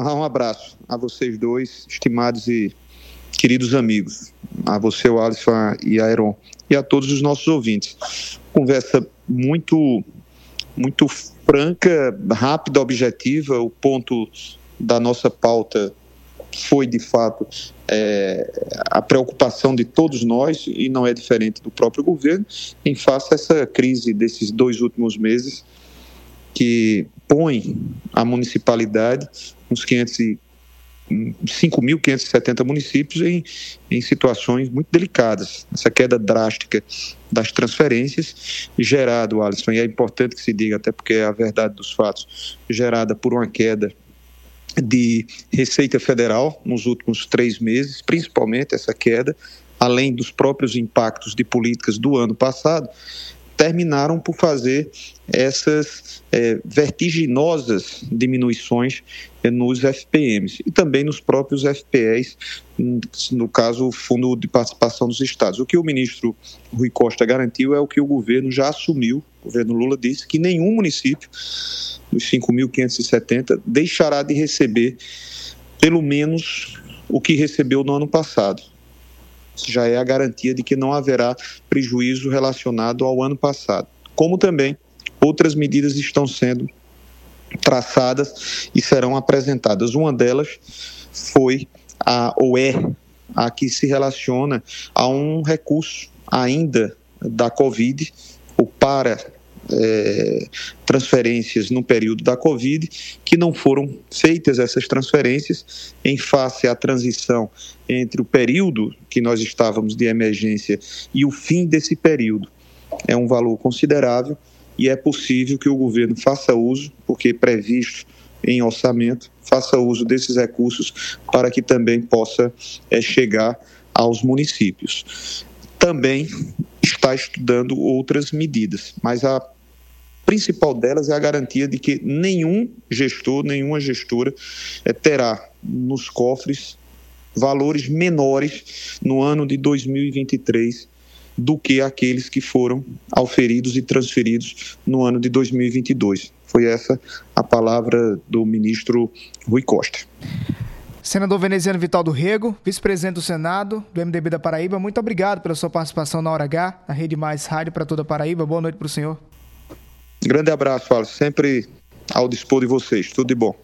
Ah, um abraço a vocês dois, estimados e queridos amigos, a você, o Alisson e a Aaron, e a todos os nossos ouvintes. Conversa muito, muito franca, rápida, objetiva. O ponto da nossa pauta foi, de fato, é, a preocupação de todos nós, e não é diferente do próprio governo, em face a essa crise desses dois últimos meses, que põe a municipalidade, uns 500 5.570 municípios em, em situações muito delicadas. Essa queda drástica das transferências, gerado, Alisson, e é importante que se diga, até porque é a verdade dos fatos, gerada por uma queda de Receita Federal nos últimos três meses, principalmente essa queda, além dos próprios impactos de políticas do ano passado, terminaram por fazer essas é, vertiginosas diminuições é, nos FPMs e também nos próprios FPEs, no caso, o Fundo de Participação dos Estados. O que o ministro Rui Costa garantiu é o que o governo já assumiu, o governo Lula disse que nenhum município dos 5.570 deixará de receber pelo menos o que recebeu no ano passado já é a garantia de que não haverá prejuízo relacionado ao ano passado. Como também outras medidas estão sendo traçadas e serão apresentadas. Uma delas foi a ou é a que se relaciona a um recurso ainda da Covid, o para é, transferências no período da Covid, que não foram feitas essas transferências em face à transição entre o período que nós estávamos de emergência e o fim desse período. É um valor considerável e é possível que o governo faça uso, porque previsto em orçamento, faça uso desses recursos para que também possa é, chegar aos municípios. Também está estudando outras medidas, mas a principal delas é a garantia de que nenhum gestor, nenhuma gestora é, terá nos cofres valores menores no ano de 2023 do que aqueles que foram auferidos e transferidos no ano de 2022. Foi essa a palavra do ministro Rui Costa. Senador veneziano Vital do Rego, vice-presidente do Senado do MDB da Paraíba, muito obrigado pela sua participação na Hora H, na Rede Mais Rádio para toda a Paraíba. Boa noite para o senhor. Grande abraço, Alisson. Sempre ao dispor de vocês. Tudo de bom.